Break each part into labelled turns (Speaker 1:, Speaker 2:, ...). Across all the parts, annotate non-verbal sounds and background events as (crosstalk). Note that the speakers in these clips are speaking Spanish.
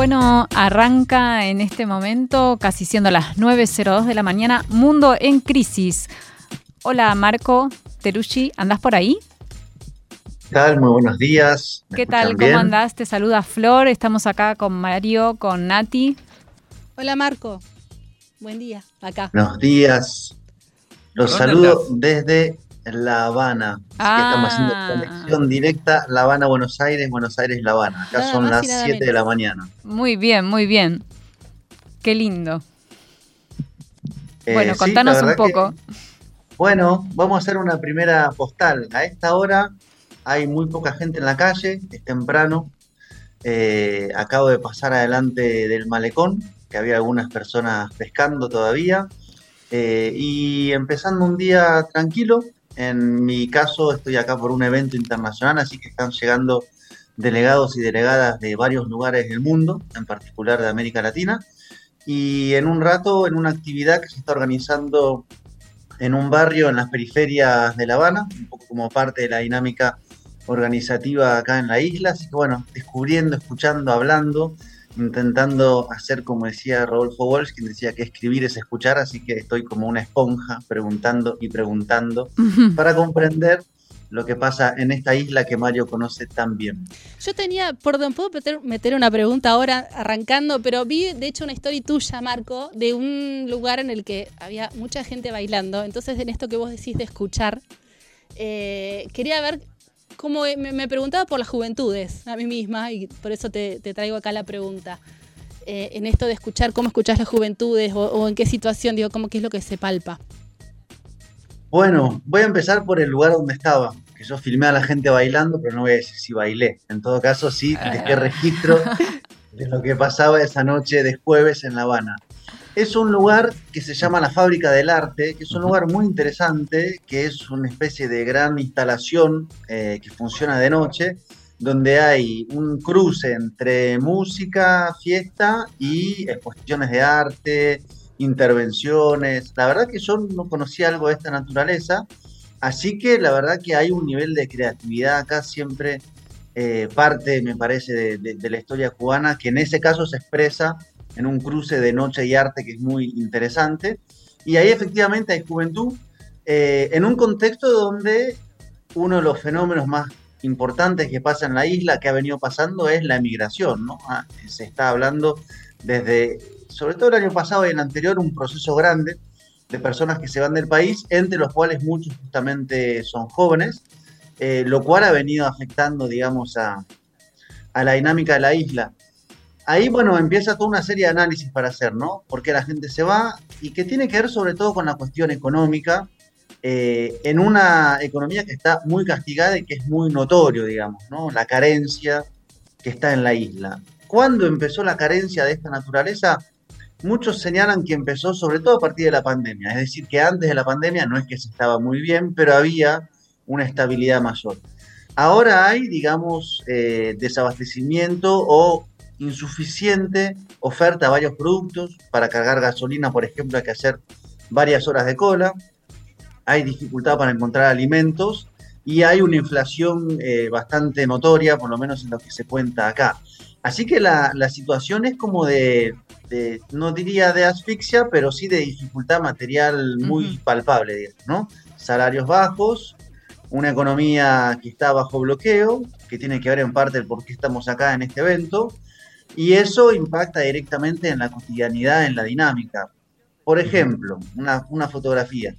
Speaker 1: Bueno, arranca en este momento, casi siendo las 9.02 de la mañana, Mundo en Crisis. Hola Marco Terushi, ¿andás por ahí?
Speaker 2: ¿Qué tal? Muy buenos días.
Speaker 1: ¿Qué tal? ¿Cómo andás? Te saluda Flor, estamos acá con Mario, con Nati.
Speaker 3: Hola Marco, buen día, acá.
Speaker 2: Buenos días. Los saludo desde la Habana. Así que estamos haciendo
Speaker 1: Ah.
Speaker 2: conexión directa La Habana, Buenos Aires, Buenos Aires, La Habana. Acá
Speaker 3: Nada
Speaker 2: son
Speaker 3: más
Speaker 2: las
Speaker 3: y nada
Speaker 2: 7 de la mañana.
Speaker 1: Muy bien, muy bien. Qué lindo.
Speaker 2: Eh,
Speaker 1: bueno,
Speaker 2: sí,
Speaker 1: contanos un
Speaker 2: que-
Speaker 1: poco.
Speaker 2: bueno, vamos a hacer una primera postal. A esta hora hay muy poca gente en la calle, es temprano. Eh, acabo de pasar adelante del malecón, que había algunas personas pescando todavía. Eh, y empezando un día tranquilo. En mi caso, estoy acá por un evento internacional, así que están llegando delegados y delegadas de varios lugares del mundo, en particular de América Latina. Y en un rato, en una actividad que se está organizando en un barrio en las periferias de La Habana, un poco como parte de la dinámica organizativa acá en la isla. Así que bueno, descubriendo, escuchando, hablando, intentando hacer como decía Rodolfo Walsh, quien decía que escribir es escuchar, así que estoy como una esponja preguntando y preguntando para comprender lo que pasa en esta isla que Mario conoce tan bien.
Speaker 3: Yo tenía, perdón, puedo meter, meter una pregunta ahora arrancando, pero vi de hecho una historia tuya, Marco, de un lugar en el que había mucha gente bailando. Entonces, en esto que vos decís de escuchar, eh, quería ver cómo me, me preguntaba por las juventudes a mí misma y por eso te, te traigo acá la pregunta. Eh, en esto de escuchar, cómo escuchás las juventudes o, o en qué situación, digo, cómo qué es lo que se palpa.
Speaker 2: Bueno, voy a empezar por el lugar donde estaba, que yo filmé a la gente bailando, pero no voy a decir si bailé. En todo caso, sí dejé (laughs) registro de lo que pasaba esa noche de jueves en La Habana. Es un lugar que se llama la Fábrica del Arte, que es un lugar muy interesante, que es una especie de gran instalación eh, que funciona de noche, donde hay un cruce entre música, fiesta y exposiciones de arte, intervenciones. La verdad que yo no conocía algo de esta naturaleza, así que la verdad que hay un nivel de creatividad acá siempre eh, parte, me parece, de- de la historia cubana, que en ese caso se expresa en un cruce de noche y arte que es muy interesante. Y ahí efectivamente hay juventud eh, en un contexto donde uno de los fenómenos más importantes que pasa en la isla, que ha venido pasando, es la emigración. ¿no? Ah, se está hablando desde, sobre todo el año pasado y el anterior, un proceso grande de personas que se van del país, entre los cuales muchos justamente son jóvenes, eh, lo cual ha venido afectando, digamos, a, a la dinámica de la isla. Ahí, bueno, empieza toda una serie de análisis para hacer, ¿no? Por qué la gente se va y que tiene que ver sobre todo con la cuestión económica, eh, en una economía que está muy castigada y que es muy notorio, digamos, ¿no? La carencia que está en la isla. ¿Cuándo empezó la carencia de esta naturaleza? Muchos señalan que empezó sobre todo a partir de la pandemia, es decir, que antes de la pandemia no es que se estaba muy bien, pero había una estabilidad mayor. Ahora hay, digamos, eh, desabastecimiento o insuficiente oferta a varios productos. Para cargar gasolina, por ejemplo, hay que hacer varias horas de cola. Hay dificultad para encontrar alimentos y hay una inflación eh, bastante notoria, por lo menos en lo que se cuenta acá. Así que la, la situación es como de, de, no diría de asfixia, pero sí de dificultad material muy palpable, digamos, ¿no? Salarios bajos, una economía que está bajo bloqueo, que tiene que ver en parte el por qué estamos acá en este evento, y eso impacta directamente en la cotidianidad, en la dinámica. Por ejemplo, una, una fotografía.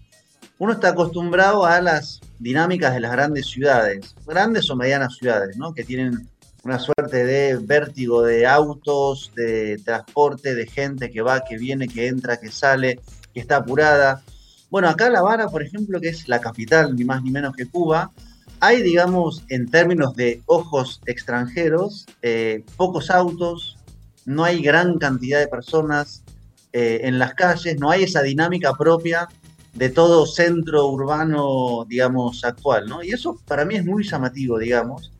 Speaker 2: Uno está acostumbrado a las dinámicas de las grandes ciudades, grandes o medianas ciudades, ¿no? Que tienen una suerte de vértigo de autos, de transporte, de gente que va, que viene, que entra, que sale, que está apurada. Bueno, acá La Habana, por ejemplo, que es la capital, ni más ni menos que Cuba, hay, digamos, en términos de ojos extranjeros, eh, pocos autos, no hay gran cantidad de personas eh, en las calles, no hay esa dinámica propia de todo centro urbano, digamos, actual, ¿no? Y eso para mí es muy llamativo, digamos,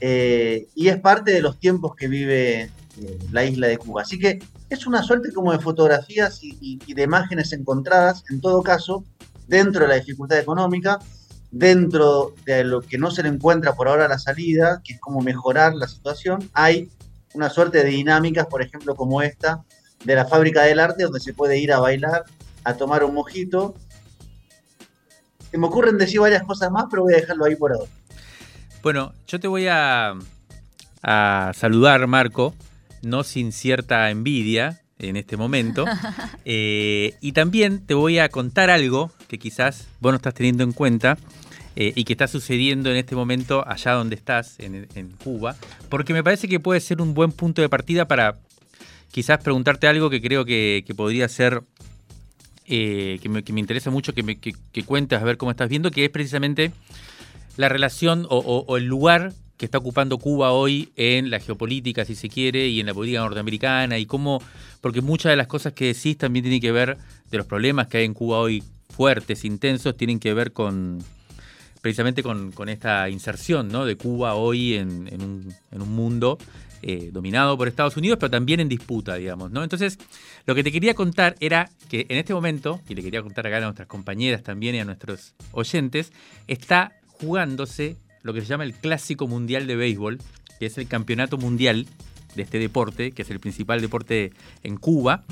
Speaker 2: eh, y es parte de los tiempos que vive la isla de Cuba. Así que es una suerte como de fotografías y, y de imágenes encontradas, en todo caso, dentro de la dificultad económica, dentro de lo que no se le encuentra por ahora la salida, que es como mejorar la situación, hay una suerte de dinámicas, por ejemplo, como esta, de la fábrica del arte, donde se puede ir a bailar, a tomar un mojito. Se me ocurren decir varias cosas más, pero voy a dejarlo ahí por ahora.
Speaker 4: Bueno, yo te voy a, a saludar, Marco, no sin cierta envidia, en este momento. (laughs) Eh, y también te voy a contar algo que quizás vos no estás teniendo en cuenta eh, y que está sucediendo en este momento allá donde estás, en, Cuba, porque me parece que puede ser un buen punto de partida para quizás preguntarte algo que creo que, podría ser, eh, que, me, interesa mucho que, me, que, cuentes, a ver cómo estás viendo, que es precisamente la relación o el lugar que está ocupando Cuba hoy en la geopolítica, si se quiere, y en la política norteamericana, y cómo, porque muchas de las cosas que decís también tienen que ver de los problemas que hay en Cuba hoy fuertes, intensos, tienen que ver con precisamente con, esta inserción de Cuba hoy en, un, mundo eh, dominado por Estados Unidos, pero también en disputa, digamos. Entonces, lo que te quería contar era que en este momento, y le quería contar acá a nuestras compañeras también y a nuestros oyentes, está jugándose lo que se llama el Clásico Mundial de Béisbol, que es el campeonato mundial de este deporte, que es el principal deporte en Cuba.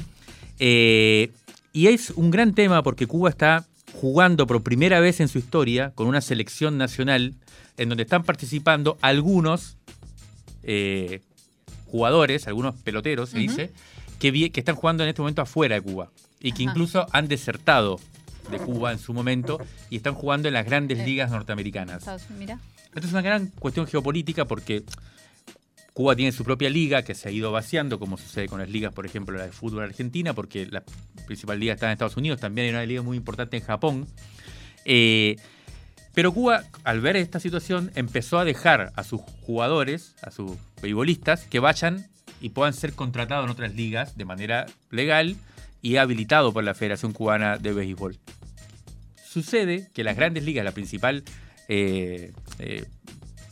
Speaker 4: Eh, y es un gran tema porque Cuba está jugando por primera vez en su historia con una selección nacional en donde están participando algunos eh, jugadores, algunos peloteros, se dice, que, que, están jugando en este momento afuera de Cuba y que incluso han desertado de Cuba en su momento y están jugando en las grandes ligas norteamericanas. Mira. Esto es una gran cuestión geopolítica porque Cuba tiene su propia liga que se ha ido vaciando, como sucede con las ligas, por ejemplo, la de fútbol argentina, porque la principal liga está en Estados Unidos, también hay una liga muy importante en Japón. Eh, pero Cuba, al ver esta situación, empezó a dejar a sus jugadores, a sus beisbolistas, que vayan y puedan ser contratados en otras ligas de manera legal y habilitado por la Federación Cubana de Béisbol. Sucede que las grandes ligas, la principal eh, eh,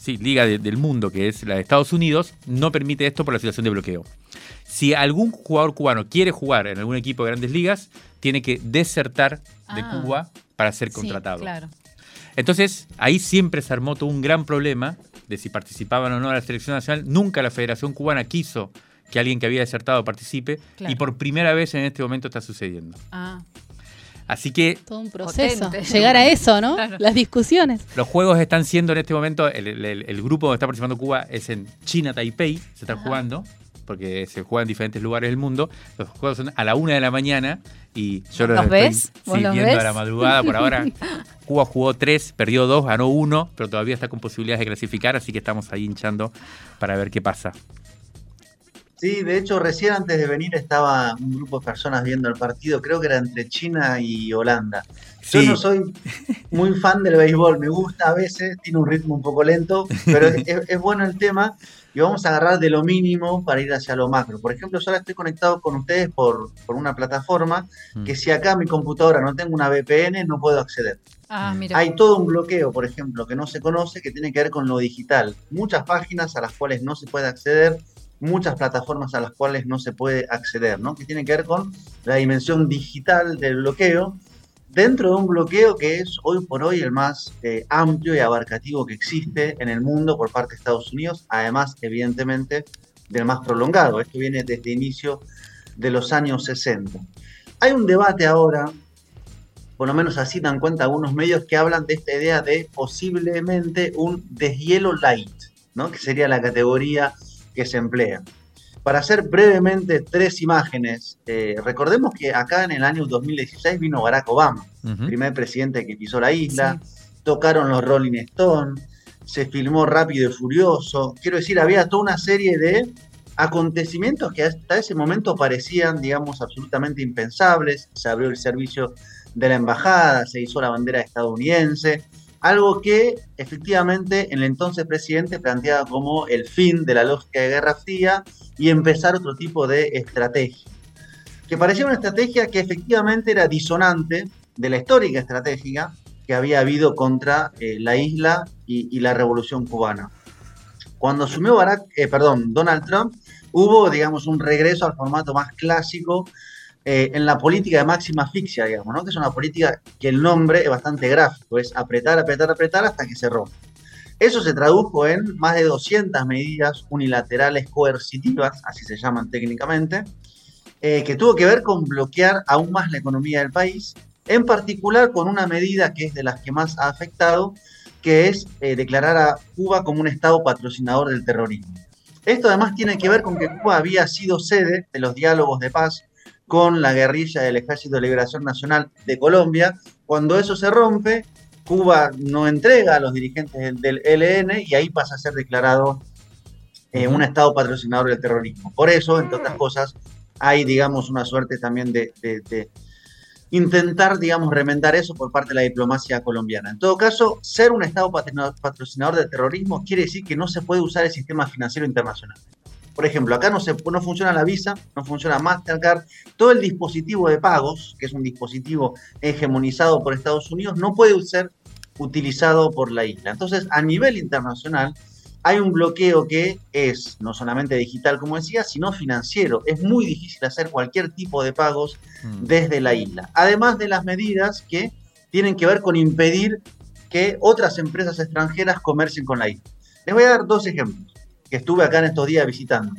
Speaker 4: sí, liga del mundo, que es la de Estados Unidos, no permite esto por la situación de bloqueo. Si algún jugador cubano quiere jugar en algún equipo de grandes ligas, tiene que desertar de ah. Cuba para ser contratado. Entonces, ahí siempre se armó todo un gran problema de si participaban o no a la selección nacional. Nunca la Federación Cubana quiso que alguien que había desertado participe y por primera vez en este momento está sucediendo. Ah. Así que.
Speaker 3: Todo un proceso. (laughs) Llegar a eso, ¿no? Las discusiones.
Speaker 4: Los juegos están siendo en este momento. El, grupo donde está participando Cuba es en China, Taipei. Se están jugando. Porque se juega en diferentes lugares del mundo. Los juegos son a la una de la mañana. Y yo
Speaker 1: los, ves?
Speaker 4: estoy siguiendo a la madrugada por ahora. (laughs) Cuba jugó tres, perdió dos, ganó uno, pero todavía está con posibilidades de clasificar, así que estamos ahí hinchando para ver qué pasa.
Speaker 2: Sí, de hecho, recién antes de venir estaba un grupo de personas viendo el partido, creo que era entre China y Holanda. Yo no soy muy fan del béisbol, me gusta a veces, tiene un ritmo un poco lento, pero es, bueno el tema y vamos a agarrar de lo mínimo para ir hacia lo macro. Por ejemplo, yo ahora estoy conectado con ustedes por, por una plataforma mm. que si acá mi computadora no tengo una VPN no puedo acceder. Ah, mira. Hay todo un bloqueo, por ejemplo, que no se conoce, que tiene que ver con lo digital. Muchas páginas a las cuales no se puede acceder, muchas plataformas a las cuales no se puede acceder, ¿no? que tiene que ver con la dimensión digital del bloqueo, dentro de un bloqueo que es hoy por hoy el más eh, amplio y abarcativo que existe en el mundo por parte de Estados Unidos, además evidentemente del más prolongado, esto viene desde inicio de los años 60. Hay un debate ahora, por lo menos así dan cuenta algunos medios que hablan de esta idea de posiblemente un deshielo light, ¿no? que sería la categoría que se emplea. Para hacer brevemente tres imágenes, eh, recordemos que acá en el año 2016 vino Barack Obama, primer presidente que pisó la isla, tocaron los Rolling Stones, se filmó Rápido y Furioso, quiero decir, había toda una serie de acontecimientos que hasta ese momento parecían, digamos, absolutamente impensables, se abrió el servicio de la embajada, se hizo la bandera estadounidense, Algo que efectivamente el entonces presidente planteaba como el fin de la lógica de Guerra Fría y empezar otro tipo de estrategia. Que parecía una estrategia que efectivamente era disonante de la histórica estratégica que había habido contra eh, la isla y, la revolución cubana. Cuando asumió Barack, eh, perdón, Donald Trump, hubo, digamos, un regreso al formato más clásico eh, en la política de máxima asfixia, digamos, ¿no? que es una política que el nombre es bastante gráfico, es apretar, apretar, apretar hasta que se rompe. Eso se tradujo en más de 200 medidas unilaterales coercitivas, así se llaman técnicamente, eh, que tuvo que ver con bloquear aún más la economía del país, en particular con una medida que es de las que más ha afectado, que es eh, declarar a Cuba como un Estado patrocinador del terrorismo. Esto además tiene que ver con que Cuba había sido sede de los diálogos de paz con la guerrilla del Ejército de Liberación Nacional de Colombia. Cuando eso se rompe, Cuba no entrega a los dirigentes del, ELN y ahí pasa a ser declarado eh, un Estado patrocinador del terrorismo. Por eso, entre otras cosas, hay, digamos, una suerte también de, de intentar, digamos, remendar eso por parte de la diplomacia colombiana. En todo caso, ser un Estado patrocinador del terrorismo quiere decir que no se puede usar el sistema financiero internacional. Por ejemplo, acá no, se, no funciona la Visa, no funciona Mastercard. Todo el dispositivo de pagos, que es un dispositivo hegemonizado por Estados Unidos, no puede ser utilizado por la isla. Entonces, a nivel internacional, hay un bloqueo que es no solamente digital, como decía, sino financiero. Es muy difícil hacer cualquier tipo de pagos mm. desde la isla. Además de las medidas que tienen que ver con impedir que otras empresas extranjeras comercien con la isla. Les voy a dar dos ejemplos que estuve acá en estos días visitando.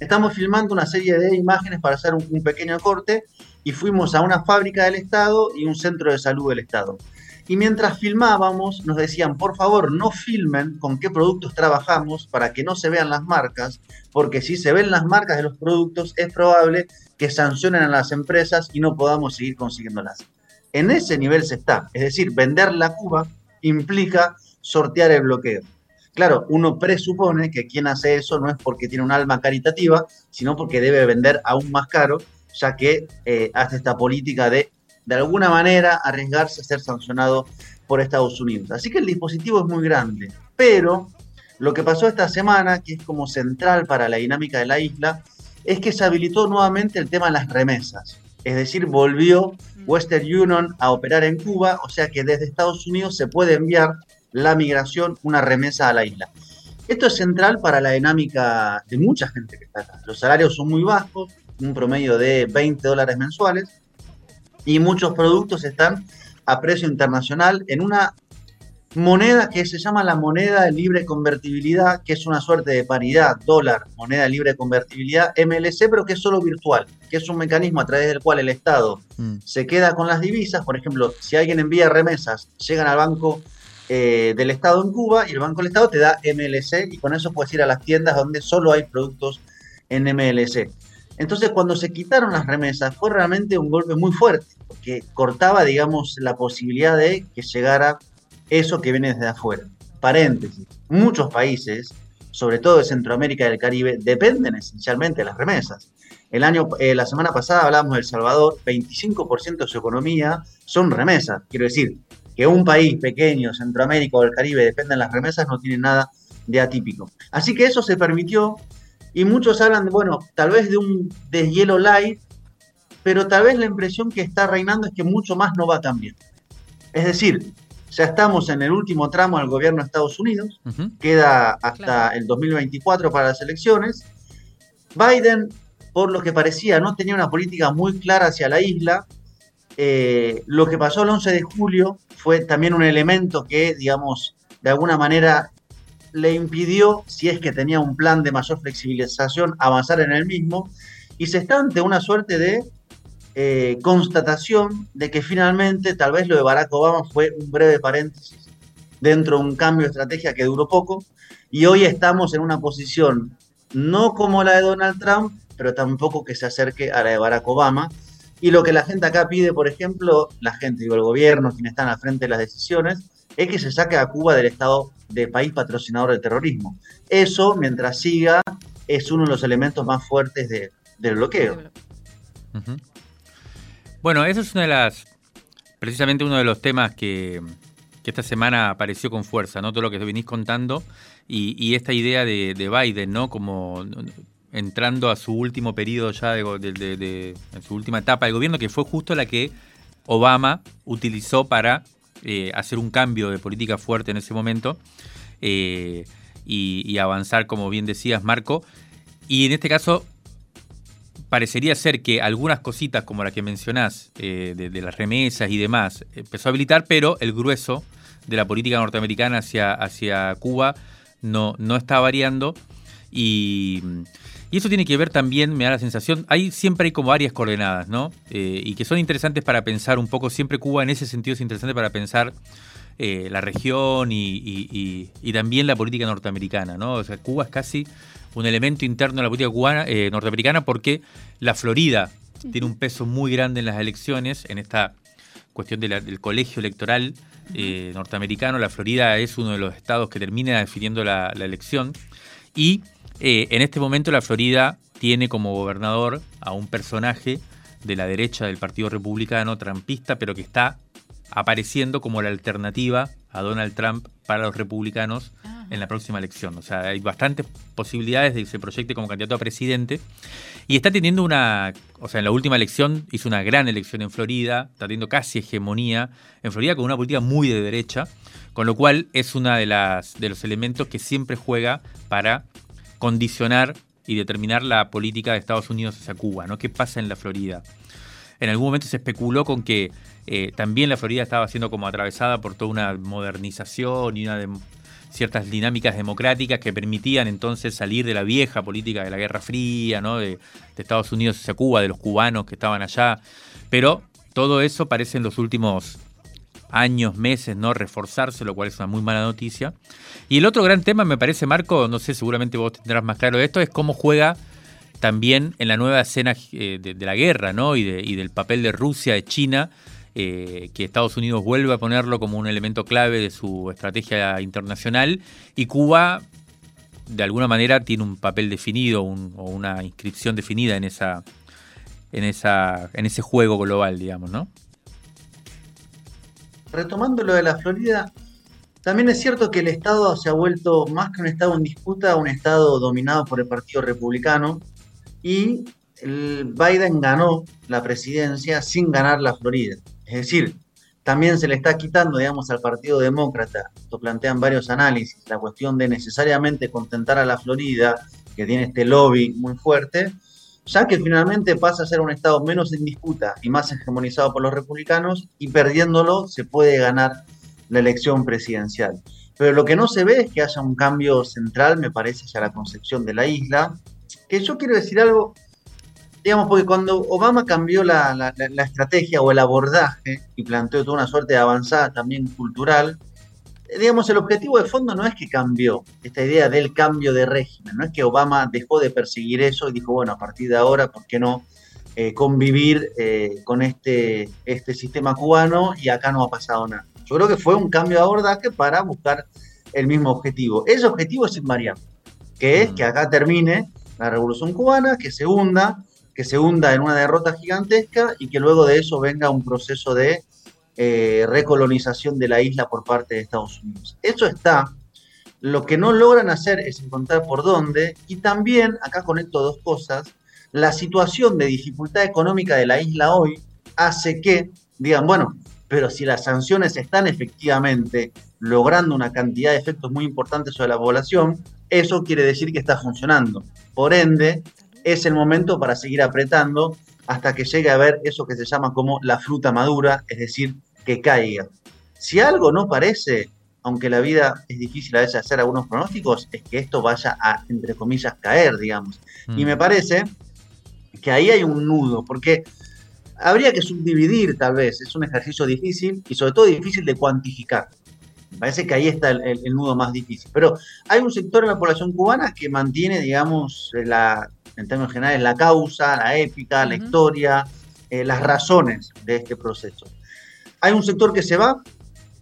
Speaker 2: Estamos filmando una serie de imágenes para hacer un, pequeño corte y fuimos a una fábrica del Estado y un centro de salud del Estado. Y mientras filmábamos nos decían, por favor, no filmen con qué productos trabajamos para que no se vean las marcas, porque si se ven las marcas de los productos es probable que sancionen a las empresas y no podamos seguir consiguiéndolas. En ese nivel se está, es decir, vender la Cuba implica sortear el bloqueo. Claro, uno presupone que quien hace eso no es porque tiene un alma caritativa, sino porque debe vender aún más caro, ya que eh, hace esta política de, de alguna manera, arriesgarse a ser sancionado por Estados Unidos. Así que el dispositivo es muy grande, pero lo que pasó esta semana, que es como central para la dinámica de la isla, es que se habilitó nuevamente el tema de las remesas. Es decir, volvió Western Union a operar en Cuba, o sea que desde Estados Unidos se puede enviar la migración una remesa a la isla. Esto es central para la dinámica de mucha gente que está acá. Los salarios son muy bajos, un promedio de 20 dólares mensuales, y muchos productos están a precio internacional en una moneda que se llama la moneda de libre convertibilidad, que es una suerte de paridad dólar, moneda de libre convertibilidad, MLC, pero que es solo virtual, que es un mecanismo a través del cual el Estado mm. se queda con las divisas. Por ejemplo, si alguien envía remesas, llegan al banco eh, del Estado en Cuba y el Banco del Estado te da MLC y con eso puedes ir a las tiendas donde solo hay productos en MLC. Entonces, cuando se quitaron las remesas, fue realmente un golpe muy fuerte, porque cortaba, digamos, la posibilidad de que llegara eso que viene desde afuera. Paréntesis, muchos países, sobre todo de Centroamérica y del Caribe, dependen esencialmente de las remesas. El año, eh, la semana pasada hablábamos de El Salvador, 25% de su economía son remesas. Quiero decir, que un país pequeño, Centroamérica o el Caribe, dependan las remesas, no tiene nada de atípico. Así que eso se permitió y muchos hablan, de, bueno, tal vez de un deshielo light, pero tal vez la impresión que está reinando es que mucho más no va tan bien. Es decir, ya estamos en el último tramo del gobierno de Estados Unidos, queda hasta el 2024 para las elecciones. Biden, por lo que parecía, no tenía una política muy clara hacia la isla. Eh, lo que pasó el 11 de julio fue también un elemento que, digamos, de alguna manera le impidió, si es que tenía un plan de mayor flexibilización, avanzar en el mismo, y se está ante una suerte de eh, constatación de que finalmente tal vez lo de Barack Obama fue un breve paréntesis dentro de un cambio de estrategia que duró poco, y hoy estamos en una posición no como la de Donald Trump, pero tampoco que se acerque a la de Barack Obama, y lo que la gente acá pide, por ejemplo, la gente, digo, el gobierno, quienes están al frente de las decisiones, es que se saque a Cuba del estado de país patrocinador del terrorismo. Eso, mientras siga, es uno de los elementos más fuertes del bloqueo.
Speaker 4: Bueno, eso es una de las, precisamente uno de los temas que, que esta semana apareció con fuerza, ¿no? Todo lo que venís contando y, esta idea de, Biden, ¿no? Como entrando a su último periodo ya, de, en su última etapa del gobierno, que fue justo la que Obama utilizó para eh, hacer un cambio de política fuerte en ese momento eh, y, avanzar, como bien decías, Marco. Y en este caso, parecería ser que algunas cositas como la que mencionás, eh, de, las remesas y demás, empezó a habilitar, pero el grueso de la política norteamericana hacia, hacia Cuba no, no está variando. Y, eso tiene que ver también, me da la sensación, hay siempre hay como varias coordenadas, ¿no? Eh, y que son interesantes para pensar un poco, siempre Cuba en ese sentido es interesante para pensar eh, la región y, también la política norteamericana, ¿no? O sea, Cuba es casi un elemento interno de la política cubana, eh, norteamericana porque la Florida tiene un peso muy grande en las elecciones, en esta cuestión del colegio electoral norteamericano. La Florida es uno de los estados que termina definiendo la, elección. Y eh, en este momento la Florida tiene como gobernador a un personaje de la derecha del Partido Republicano, trampista, pero que está apareciendo como la alternativa a Donald Trump para los republicanos en la próxima elección. O sea, hay bastantes posibilidades de que se proyecte como candidato a presidente. Y está teniendo una, o sea, en la última elección hizo una gran elección en Florida, está teniendo casi hegemonía en Florida con una política muy de derecha, con lo cual es uno de, las, de los elementos que siempre juega para condicionar y determinar la política de Estados Unidos hacia Cuba, ¿no? ¿Qué pasa en la Florida? En algún momento se especuló con que eh, también la Florida estaba siendo como atravesada por toda una modernización y una de, ciertas dinámicas democráticas que permitían entonces salir de la vieja política de la Guerra Fría, ¿no? de, Estados Unidos hacia Cuba, de los cubanos que estaban allá. Pero todo eso parece en los últimos años, meses, ¿no? Reforzarse, lo cual es una muy mala noticia. Y el otro gran tema, me parece, Marco, no sé, seguramente vos tendrás más claro esto, es cómo juega también en la nueva escena eh, de, la guerra, ¿no? Y, de, y del papel de Rusia, de China eh, que Estados Unidos vuelve a ponerlo como un elemento clave de su estrategia internacional y Cuba de alguna manera tiene un papel definido o una inscripción definida en esa en esa en ese juego global, digamos, ¿no?
Speaker 2: Retomando lo de la Florida, también es cierto que el Estado se ha vuelto más que un Estado en disputa, un Estado dominado por el Partido Republicano y Biden ganó la presidencia sin ganar la Florida. Es decir, también se le está quitando, digamos, al Partido Demócrata, esto plantean varios análisis, la cuestión de necesariamente contentar a la Florida, que tiene este lobby muy fuerte, ya que finalmente pasa a ser un estado menos en disputa y más hegemonizado por los republicanos, y perdiéndolo se puede ganar la elección presidencial. Pero lo que no se ve es que haya un cambio central, me parece, hacia la concepción de la isla, que yo quiero decir algo digamos, porque cuando Obama cambió la, estrategia o el abordaje y planteó toda una suerte de avanzada también cultural, digamos, el objetivo de fondo no es que cambió esta idea del cambio de régimen, no es que Obama dejó de perseguir eso y dijo, bueno, a partir de ahora, ¿por qué no eh, convivir eh, con este, este sistema cubano y acá no ha pasado nada? Yo creo que fue un cambio de abordaje para buscar el mismo objetivo. Ese objetivo es invariable, que es que acá termine la revolución cubana, que se hunda que se hunda en una derrota gigantesca y que luego de eso venga un proceso de eh, recolonización de la isla por parte de Estados Unidos. Eso está. Lo que no logran hacer es encontrar por dónde y también, acá conecto dos cosas, la situación de dificultad económica de la isla hoy hace que digan, bueno, pero si las sanciones están efectivamente logrando una cantidad de efectos muy importantes sobre la población, eso quiere decir que está funcionando. Por ende, es el momento para seguir apretando hasta que llegue a ver eso que se llama como la fruta madura, es decir, que caiga. Si algo no parece, aunque la vida es difícil a veces hacer algunos pronósticos, es que esto vaya a, entre comillas, caer, digamos. Y mm. me parece que ahí hay un nudo, porque habría que subdividir tal vez, es un ejercicio difícil y sobre todo difícil de cuantificar. Me parece que ahí está el, el, nudo más difícil. Pero hay un sector en la población cubana que mantiene, digamos, la, en términos generales, la causa, la épica, la historia, eh, las razones de este proceso. Hay un sector que se va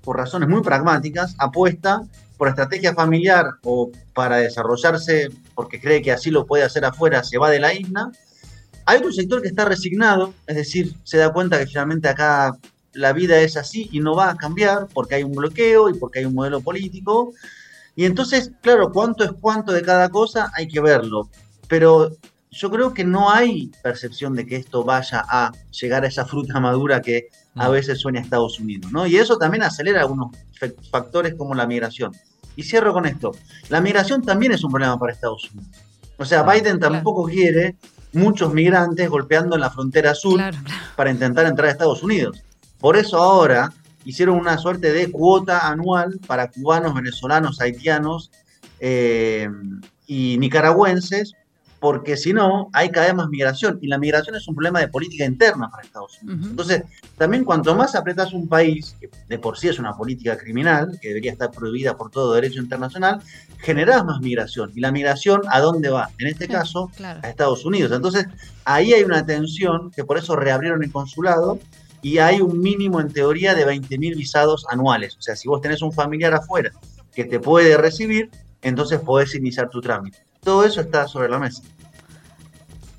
Speaker 2: por razones muy pragmáticas, apuesta por estrategia familiar o para desarrollarse porque cree que así lo puede hacer afuera, se va de la isla. Hay otro sector que está resignado, es decir, se da cuenta que finalmente acá la vida es así y no va a cambiar porque hay un bloqueo y porque hay un modelo político. Y entonces, claro, cuánto es cuánto de cada cosa hay que verlo. Pero yo creo que no hay percepción de que esto vaya a llegar a esa fruta madura que a veces sueña Estados Unidos, ¿no? Y eso también acelera algunos factores como la migración. Y cierro con esto. La migración también es un problema para Estados Unidos. O sea, Biden tampoco quiere muchos migrantes golpeando en la frontera sur para intentar entrar a Estados Unidos. Por eso ahora hicieron una suerte de cuota anual para cubanos, venezolanos, haitianos eh, y nicaragüenses porque si no, hay cada vez más migración. Y la migración es un problema de política interna para Estados Unidos. Entonces, también cuanto más apretas un país, que de por sí es una política criminal, que debería estar prohibida por todo derecho internacional, generas más migración. ¿Y la migración a dónde va? En este caso, a Estados Unidos. Entonces, ahí hay una tensión, que por eso reabrieron el consulado, y hay un mínimo en teoría de 20.000 visados anuales. O sea, si vos tenés un familiar afuera que te puede recibir, entonces podés iniciar tu trámite. Todo eso está sobre la mesa.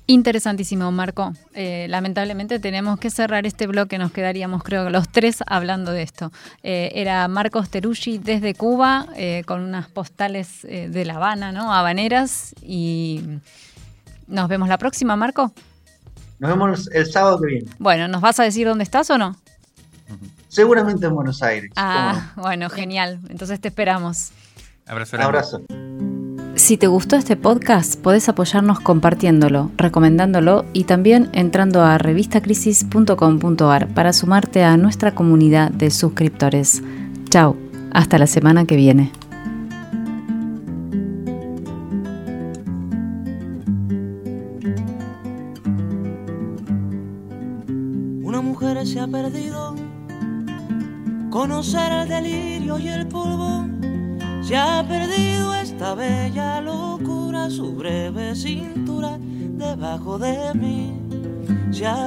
Speaker 1: Interesantísimo, Marco. Eh, lamentablemente tenemos que cerrar este bloque, nos quedaríamos creo los tres hablando de esto. Eh, era Marcos Teruggi desde Cuba, eh, con unas postales de La Habana, ¿no? Habaneras, y nos vemos la próxima, Marco.
Speaker 2: Nos vemos el sábado que viene.
Speaker 1: Bueno, ¿nos vas a decir dónde estás o no?
Speaker 2: Seguramente en Buenos Aires.
Speaker 1: Ah, bueno, genial. Entonces te esperamos.
Speaker 4: Abrazo.
Speaker 2: Abrazo.
Speaker 1: Si te gustó este podcast, podés apoyarnos compartiéndolo, recomendándolo y también entrando a revistacrisis.com.ar para sumarte a nuestra comunidad de suscriptores. Chao, hasta la semana que viene.